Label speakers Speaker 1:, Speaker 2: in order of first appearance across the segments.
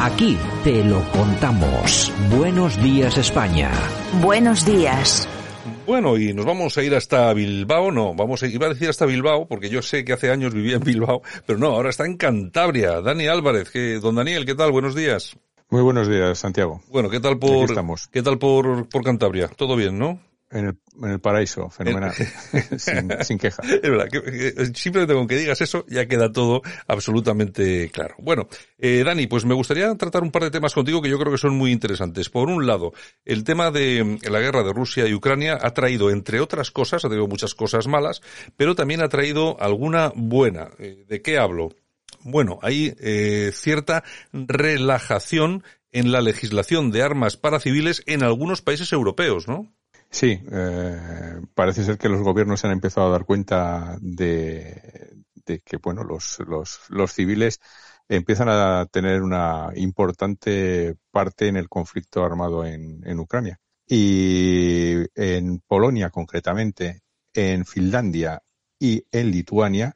Speaker 1: Aquí te lo contamos. Buenos días España.
Speaker 2: Buenos días.
Speaker 3: Bueno, y nos vamos a ir hasta Bilbao, no, vamos a, iba a decir hasta Bilbao, porque yo sé que hace años vivía en Bilbao, pero no, ahora está en Cantabria. Dani Álvarez, que, don Daniel, ¿qué tal? Buenos días.
Speaker 4: Muy buenos días, Santiago.
Speaker 3: Bueno, ¿qué tal por, ¿qué tal por, por Cantabria? ¿Todo bien, no?
Speaker 4: En el, en el paraíso, fenomenal, sin, queja.
Speaker 3: Es verdad, que, simplemente con que digas eso ya queda todo absolutamente claro. Bueno, eh, Dani, pues me gustaría tratar un par de temas contigo que yo creo que son muy interesantes. Por un lado, el tema de la guerra de Rusia y Ucrania ha traído, entre otras cosas, ha traído muchas cosas malas, pero también ha traído alguna buena. Eh, ¿De qué hablo? Bueno, hay eh, cierta relajación en la legislación de armas para civiles en algunos países europeos, ¿no?
Speaker 4: Sí, eh, parece ser que los gobiernos se han empezado a dar cuenta de, que, bueno, los, los, los civiles empiezan a tener una importante parte en el conflicto armado en, en Ucrania. Y en Polonia, concretamente, en Finlandia y en Lituania,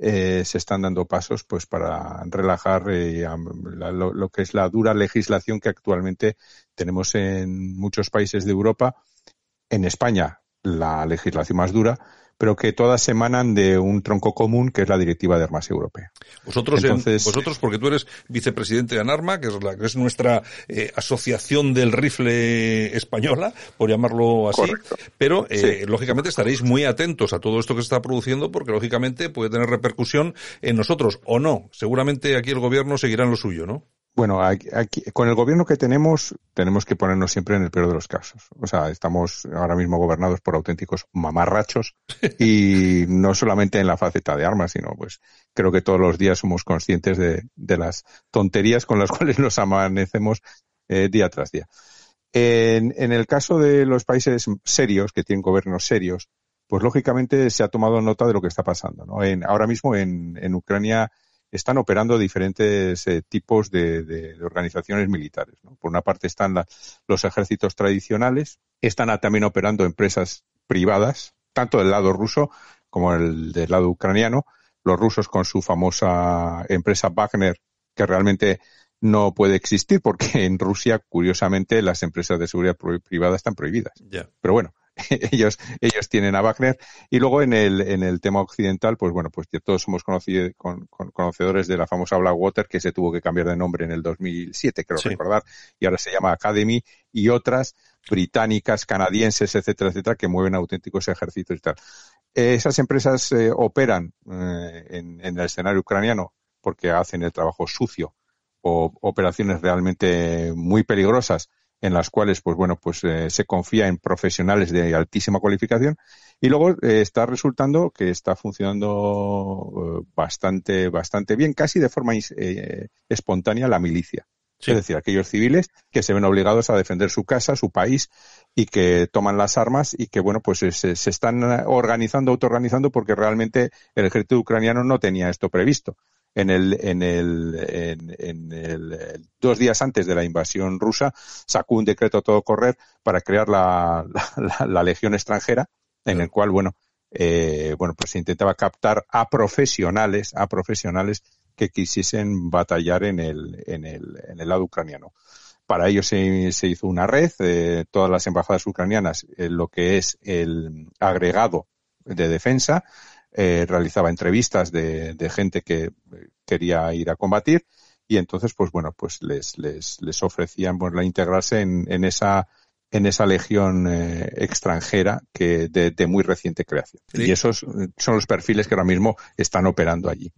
Speaker 4: eh, se están dando pasos pues para relajar eh, lo, lo, que es la dura legislación que actualmente tenemos en muchos países de Europa en España la legislación más dura, pero que todas emanan de un tronco común que es la Directiva de Armas Europea.
Speaker 3: Vosotros, vosotros porque tú eres vicepresidente de ANARMA, que es, la, que es nuestra eh, asociación del rifle española, por llamarlo así, pero eh, lógicamente estaréis muy atentos a todo esto que se está produciendo porque lógicamente puede tener repercusión en nosotros o no. Seguramente aquí el gobierno seguirá en lo suyo, ¿no?
Speaker 4: Bueno, aquí, con el gobierno que tenemos, tenemos que ponernos siempre en el peor de los casos. O sea, estamos ahora mismo gobernados por auténticos mamarrachos y no solamente en la faceta de armas, sino pues creo que todos los días somos conscientes de, las tonterías con las cuales nos amanecemos eh, día tras día. En, el caso de los países serios, que tienen gobiernos serios, pues lógicamente se ha tomado nota de lo que está pasando. ¿no? En, ahora mismo en, en Ucrania están operando diferentes eh, tipos de, organizaciones militares. Por una parte están los ejércitos tradicionales, están también operando empresas privadas, tanto del lado ruso como el del lado ucraniano. Los rusos con su famosa empresa Wagner, que realmente no puede existir porque en Rusia, curiosamente, las empresas de seguridad privada están prohibidas. Pero bueno, ellos, ellos tienen a Wagner. Y luego en el, en el tema occidental, pues bueno, pues todos somos conocidos, con, conocedores de la famosa Blackwater, que se tuvo que cambiar de nombre en el 2007, creo recordar, y ahora se llama Academy, y otras británicas, canadienses, etcétera, etcétera, que mueven auténticos ejércitos y tal. esas empresas eh, operan eh, en, en el escenario ucraniano porque hacen el trabajo sucio o operaciones realmente muy peligrosas en las cuales, pues bueno, pues eh, se confía en profesionales de altísima cualificación. Y luego eh, está resultando que está funcionando eh, bastante, bastante bien, casi de forma espontánea la milicia. Es decir, aquellos civiles que se ven obligados a defender su casa, su país y que toman las armas y que, bueno, pues se, se están organizando, autoorganizando porque realmente el ejército ucraniano no tenía esto previsto en el, en el, en, el, dos días antes de la invasión rusa, sacó un decreto a todo correr para crear la, la, legión extranjera, en el cual, bueno, eh, bueno, pues se intentaba captar a profesionales, a profesionales que quisiesen batallar en el, en el, en el lado ucraniano. Para ello se, se hizo una red, eh, todas las embajadas ucranianas, eh, lo que es el agregado de defensa, eh, realizaba entrevistas de, gente que quería ir a combatir y entonces, pues bueno, pues les, les, les ofrecían la integrarse en, en esa en esa legión eh, extranjera que de, muy reciente creación. Y esos son los perfiles que ahora mismo están operando allí.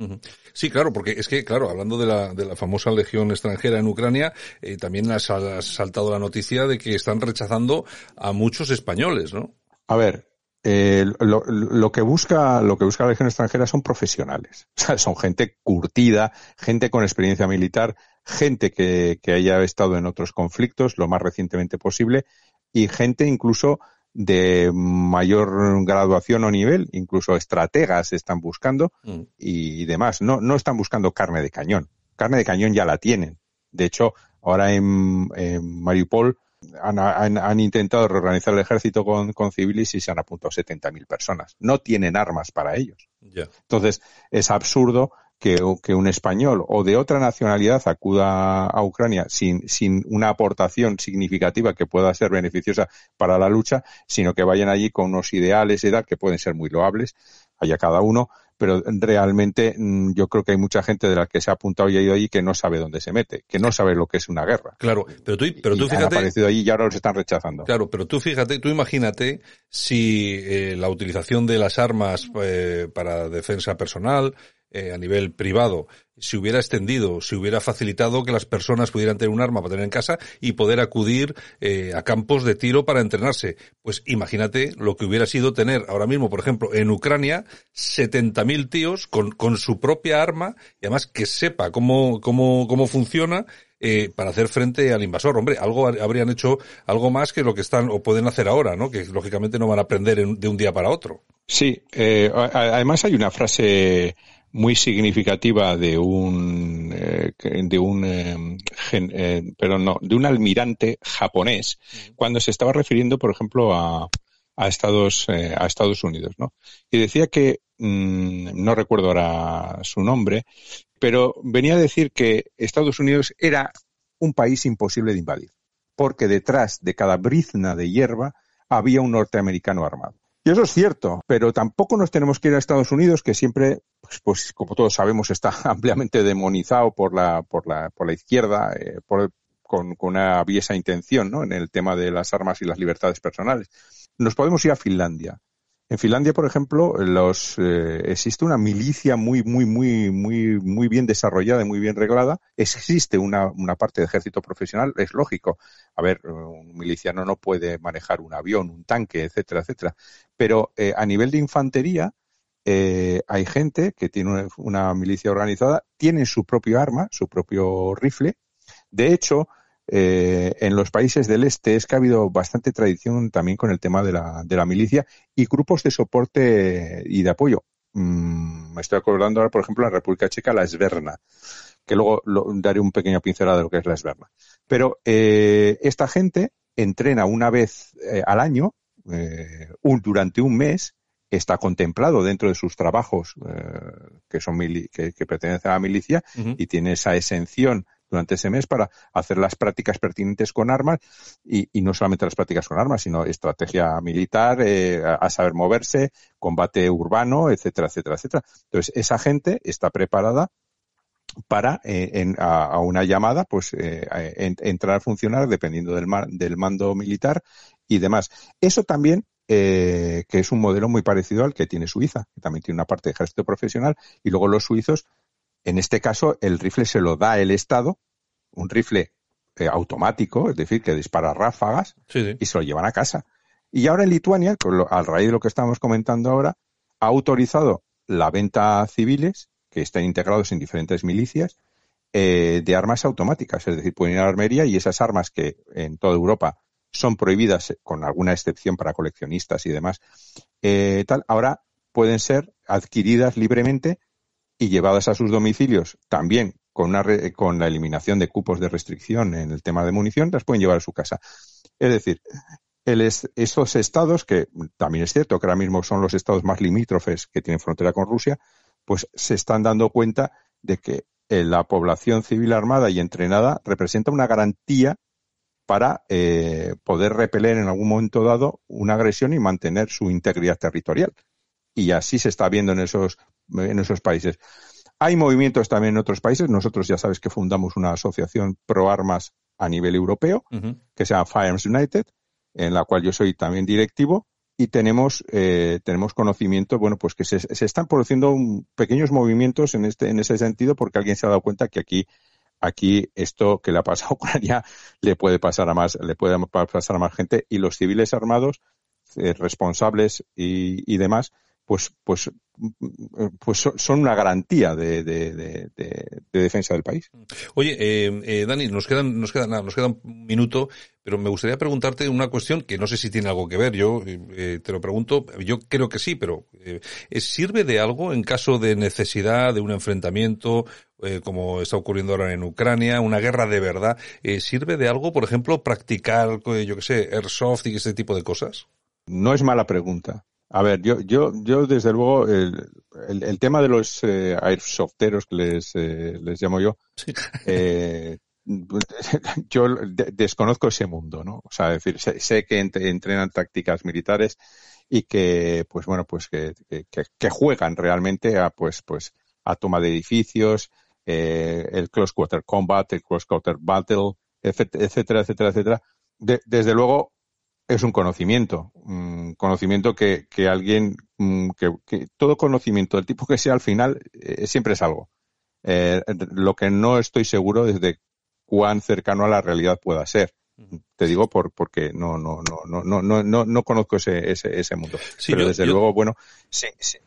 Speaker 3: Sí, claro, porque es que, claro, hablando de la, de la famosa legión extranjera en Ucrania, eh, también has, has, saltado la noticia de que están rechazando a muchos españoles, ¿no?
Speaker 4: A ver, eh, lo, lo, que busca lo que busca la legión extranjera son profesionales. O sea, son gente curtida gente con experiencia militar gente que, que, haya estado en otros conflictos lo más recientemente posible y gente incluso de mayor graduación o nivel. Incluso estrategas están buscando mm. y, demás. No no están buscando carne de cañón. Carne de cañón ya la tienen. De hecho ahora en, en Mariupol han, han, intentado reorganizar el ejército con, con, civiles y se han apuntado 70.000 personas. No tienen armas para ellos. Entonces, es absurdo que, que, un español o de otra nacionalidad acuda a Ucrania sin, sin una aportación significativa que pueda ser beneficiosa para la lucha, sino que vayan allí con unos ideales y tal que pueden ser muy loables, haya cada uno, pero realmente mm, yo creo que hay mucha gente de la que se ha apuntado y ha ido allí que no sabe dónde se mete, que no sabe lo que es una guerra.
Speaker 3: Claro, pero tú, pero tú fíjate.
Speaker 4: Han aparecido allí y ahora los están rechazando.
Speaker 3: Claro, pero tú fíjate, tú imagínate si eh, la utilización de las armas eh, para defensa personal, eh, a nivel privado se hubiera extendido, se hubiera facilitado que las personas pudieran tener un arma para tener en casa y poder acudir eh, a campos de tiro para entrenarse. Pues imagínate lo que hubiera sido tener ahora mismo, por ejemplo, en Ucrania, 70.000 tíos con, con su propia arma y además que sepa cómo, cómo, cómo funciona eh, para hacer frente al invasor. Hombre, algo habrían hecho algo más que lo que están o pueden hacer ahora, ¿no? Que lógicamente no van a aprender de un día para otro.
Speaker 4: Sí, eh, además hay una frase muy significativa de un eh, de un eh, eh, pero no de un almirante japonés cuando se estaba refiriendo por ejemplo a, a Estados a Estados Unidos no y decía que mm, no recuerdo ahora su nombre pero venía a decir que Estados Unidos era un país imposible de invadir porque detrás de cada brizna de hierba había un norteamericano armado. Y eso es cierto, pero tampoco nos tenemos que ir a Estados Unidos, que siempre, pues, pues como todos sabemos, está ampliamente demonizado por la, por la, por la izquierda, eh, por, con, una aviesa intención, ¿no? En el tema de las armas y las libertades personales. Nos podemos ir a Finlandia. En Finlandia, por ejemplo, los, eh, existe una milicia muy, muy, muy, muy, muy bien desarrollada y muy bien reglada. Existe una, una parte de ejército profesional, es lógico. A ver, un miliciano no puede manejar un avión, un tanque, etcétera, etcétera. Pero eh, a nivel de infantería, eh, hay gente que tiene una, milicia organizada, tiene su propio arma, su propio rifle. De hecho, eh, en los países del este es que ha habido bastante tradición también con el tema de la, milicia y grupos de soporte y de apoyo. Mm, me estoy acordando ahora, por ejemplo, la República Checa, la Esberna, que luego daré un pequeño pincelada de lo que es la Esberna. Pero eh, esta gente entrena una vez al año, durante un mes, está contemplado dentro de sus trabajos que son que, pertenecen a la milicia y tiene esa exención durante ese mes para hacer las prácticas pertinentes con armas y, no solamente las prácticas con armas, sino estrategia militar, eh, a, saber moverse, combate urbano, etcétera, etcétera, etcétera. Entonces, esa gente está preparada para eh, a, una llamada pues eh, entrar a funcionar dependiendo del, del mando militar y demás. Eso también que es un modelo muy parecido al que tiene Suiza, que también tiene una parte de ejército profesional, y luego los suizos en este caso, el rifle se lo da el Estado, un rifle eh, automático, es decir, que dispara ráfagas y se lo llevan a casa. Y ahora en Lituania, al raíz de lo que estamos comentando ahora, ha autorizado la venta a civiles que están integrados en diferentes milicias eh, de armas automáticas, es decir, pueden ir a la armería y esas armas que en toda Europa son prohibidas, con alguna excepción para coleccionistas y demás, eh, tal, ahora pueden ser adquiridas libremente y llevadas a sus domicilios también con, una con la eliminación de cupos de restricción en el tema de munición, las pueden llevar a su casa. Es decir, esos estados, que también es cierto que ahora mismo son los estados más limítrofes que tienen frontera con Rusia, pues se están dando cuenta de que eh, la población civil armada y entrenada representa una garantía para eh, poder repeler en algún momento dado una agresión y mantener su integridad territorial. Y así se está viendo en esos en esos países. Hay movimientos también en otros países. Nosotros ya sabes que fundamos una asociación pro armas a nivel europeo, que se llama Firearms United, en la cual yo soy también directivo, y tenemos, eh, tenemos conocimiento, bueno, pues que se, se están produciendo pequeños movimientos en este, en ese sentido, porque alguien se ha dado cuenta que aquí, aquí esto que le ha pasado a Ucrania le puede pasar a más, le puede pasar a más gente, y los civiles armados, eh, responsables y, y demás, pues, pues, pues son una garantía de, de, de, defensa del país.
Speaker 3: Oye, eh, eh, Dani, nos quedan, nos quedan, nos queda un minuto, pero me gustaría preguntarte una cuestión que no sé si tiene algo que ver. Yo eh, te lo pregunto, yo creo que sí, pero eh, ¿sirve de algo en caso de necesidad de un enfrentamiento? como está ocurriendo ahora en Ucrania, una guerra de verdad, ¿sirve de algo, por ejemplo, practicar, yo qué sé, airsoft y ese tipo de cosas?
Speaker 4: No es mala pregunta. A ver, yo, yo, yo desde luego, el, tema de los eh, airsofteros que les, eh, les llamo yo, eh, yo desconozco ese mundo, ¿no? O sea, decir, sé, que entrenan tácticas militares y que, pues bueno, pues que, que, juegan realmente a, pues, pues, a toma de edificios, eh, el close quarter combat, el close quarter battle, etcétera, etcétera, etcétera. desde luego, es un conocimiento, un conocimiento que, que alguien, mm, que, que, todo conocimiento del tipo que sea al final eh, siempre es algo. Eh, lo que no estoy seguro es de cuán cercano a la realidad pueda ser. Te digo por, porque no, no, no, no, no, no, no, no conozco ese, ese, ese mundo. Pero desde luego, bueno, sí, sí,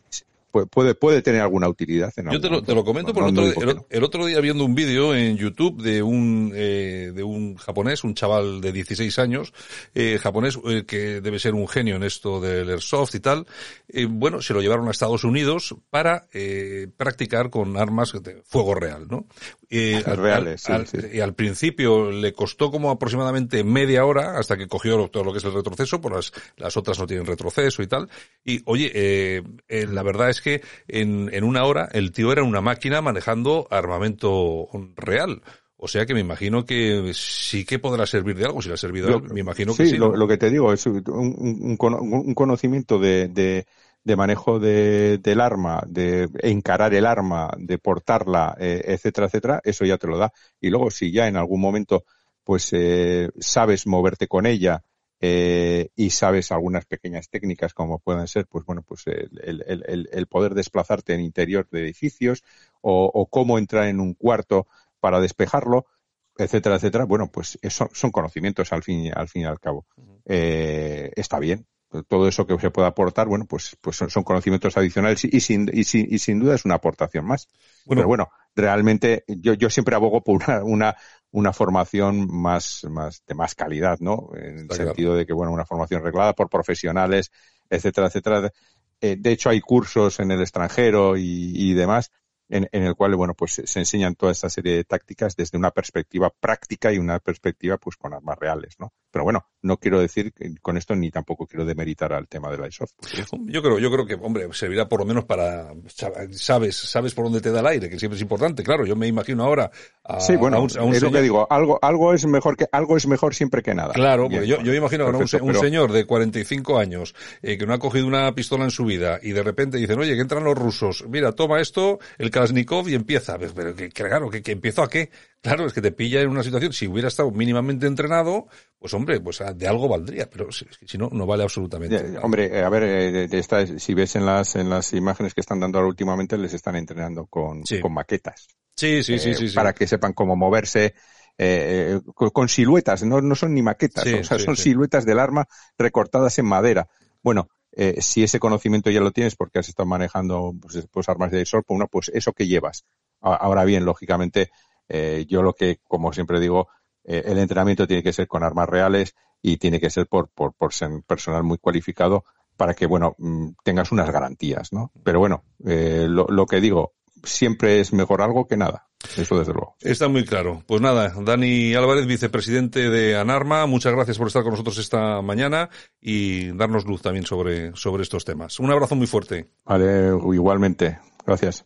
Speaker 4: puede, puede tener alguna utilidad. En
Speaker 3: Yo te lo, te lo comento porque el, otro día viendo un vídeo en YouTube de un, eh, de un japonés, un chaval de 16 años, eh, japonés eh, que debe ser un genio en esto del airsoft y tal, eh, bueno, se lo llevaron a Estados Unidos para eh, practicar con armas de fuego real, ¿no?
Speaker 4: Reales,
Speaker 3: Y al principio le costó como aproximadamente media hora hasta que cogió todo lo que es el retroceso, por las, las otras no tienen retroceso y tal. Y oye, la verdad es que en, en una hora el tío era una máquina manejando armamento real. O sea que me imagino que sí que podrá servir de algo, si le ha servido, me imagino que sí.
Speaker 4: sí lo, lo, que te digo es un, un, un conocimiento de, de, de manejo de, del arma, de encarar el arma, de portarla, eh, etcétera, etcétera, eso ya te lo da. Y luego si ya en algún momento pues eh, sabes moverte con ella, eh, y sabes algunas pequeñas técnicas como pueden ser, pues bueno, pues el, el, el poder desplazarte en interior de edificios o, o, cómo entrar en un cuarto para despejarlo, etcétera, etcétera. Bueno, pues eso son conocimientos al fin, al fin y al cabo. Eh, está bien. Todo eso que se pueda aportar, bueno, pues, pues son, son conocimientos adicionales y sin, y, sin, y sin duda es una aportación más. Bueno, Pero bueno, realmente yo, yo siempre abogo por una, una, una formación más, más, de más calidad, ¿no? En el claro. sentido de que, bueno, una formación reglada por profesionales, etcétera, etcétera. Eh, de hecho, hay cursos en el extranjero y, y demás en, en, el cual, bueno, pues se enseñan toda esta serie de tácticas desde una perspectiva práctica y una perspectiva, pues, con armas reales, ¿no? Pero bueno, no quiero decir con esto ni tampoco quiero demeritar al tema de la ISOF.
Speaker 3: Yo creo, yo creo que, hombre, servirá por lo menos para, sabes, sabes por dónde te da el aire, que siempre es importante. Claro, yo me imagino ahora a,
Speaker 4: Sí, bueno,
Speaker 3: a un, a un
Speaker 4: es
Speaker 3: señor...
Speaker 4: lo que digo, algo, algo es mejor que, algo es mejor siempre que nada.
Speaker 3: Claro, porque yo, yo me imagino Perfecto, un, un pero... señor de 45 años, eh, que no ha cogido una pistola en su vida, y de repente dicen, oye, que entran los rusos, mira, toma esto, el Kalashnikov, y empieza. Pero que, claro, que, que empiezo a qué? Claro, es que te pilla en una situación, si hubiera estado mínimamente entrenado, pues hombre, pues de algo valdría, pero si, si no, no vale absolutamente.
Speaker 4: Ya, hombre, a ver, eh, de esta, si ves en las, en las imágenes que están dando ahora últimamente, les están entrenando con,
Speaker 3: sí.
Speaker 4: con maquetas.
Speaker 3: Sí, sí,
Speaker 4: eh,
Speaker 3: sí, sí, sí,
Speaker 4: Para que sepan cómo moverse, eh, con, con, siluetas, no, no son ni maquetas, sí, o sea, son siluetas del arma recortadas en madera. Bueno, eh, si ese conocimiento ya lo tienes porque has estado manejando pues, pues armas de sol, pues, pues eso que llevas. Ahora bien, lógicamente, eh, yo lo que, como siempre digo, eh, el entrenamiento tiene que ser con armas reales y tiene que ser por, por, por ser personal muy cualificado para que, bueno, mm, tengas unas garantías, ¿no? Pero bueno, eh, lo, lo que digo, siempre es mejor algo que nada. Eso desde luego.
Speaker 3: Está muy claro. Pues nada, Dani Álvarez, vicepresidente de Anarma, muchas gracias por estar con nosotros esta mañana y darnos luz también sobre, sobre estos temas. Un abrazo muy fuerte.
Speaker 4: Vale, igualmente. Gracias.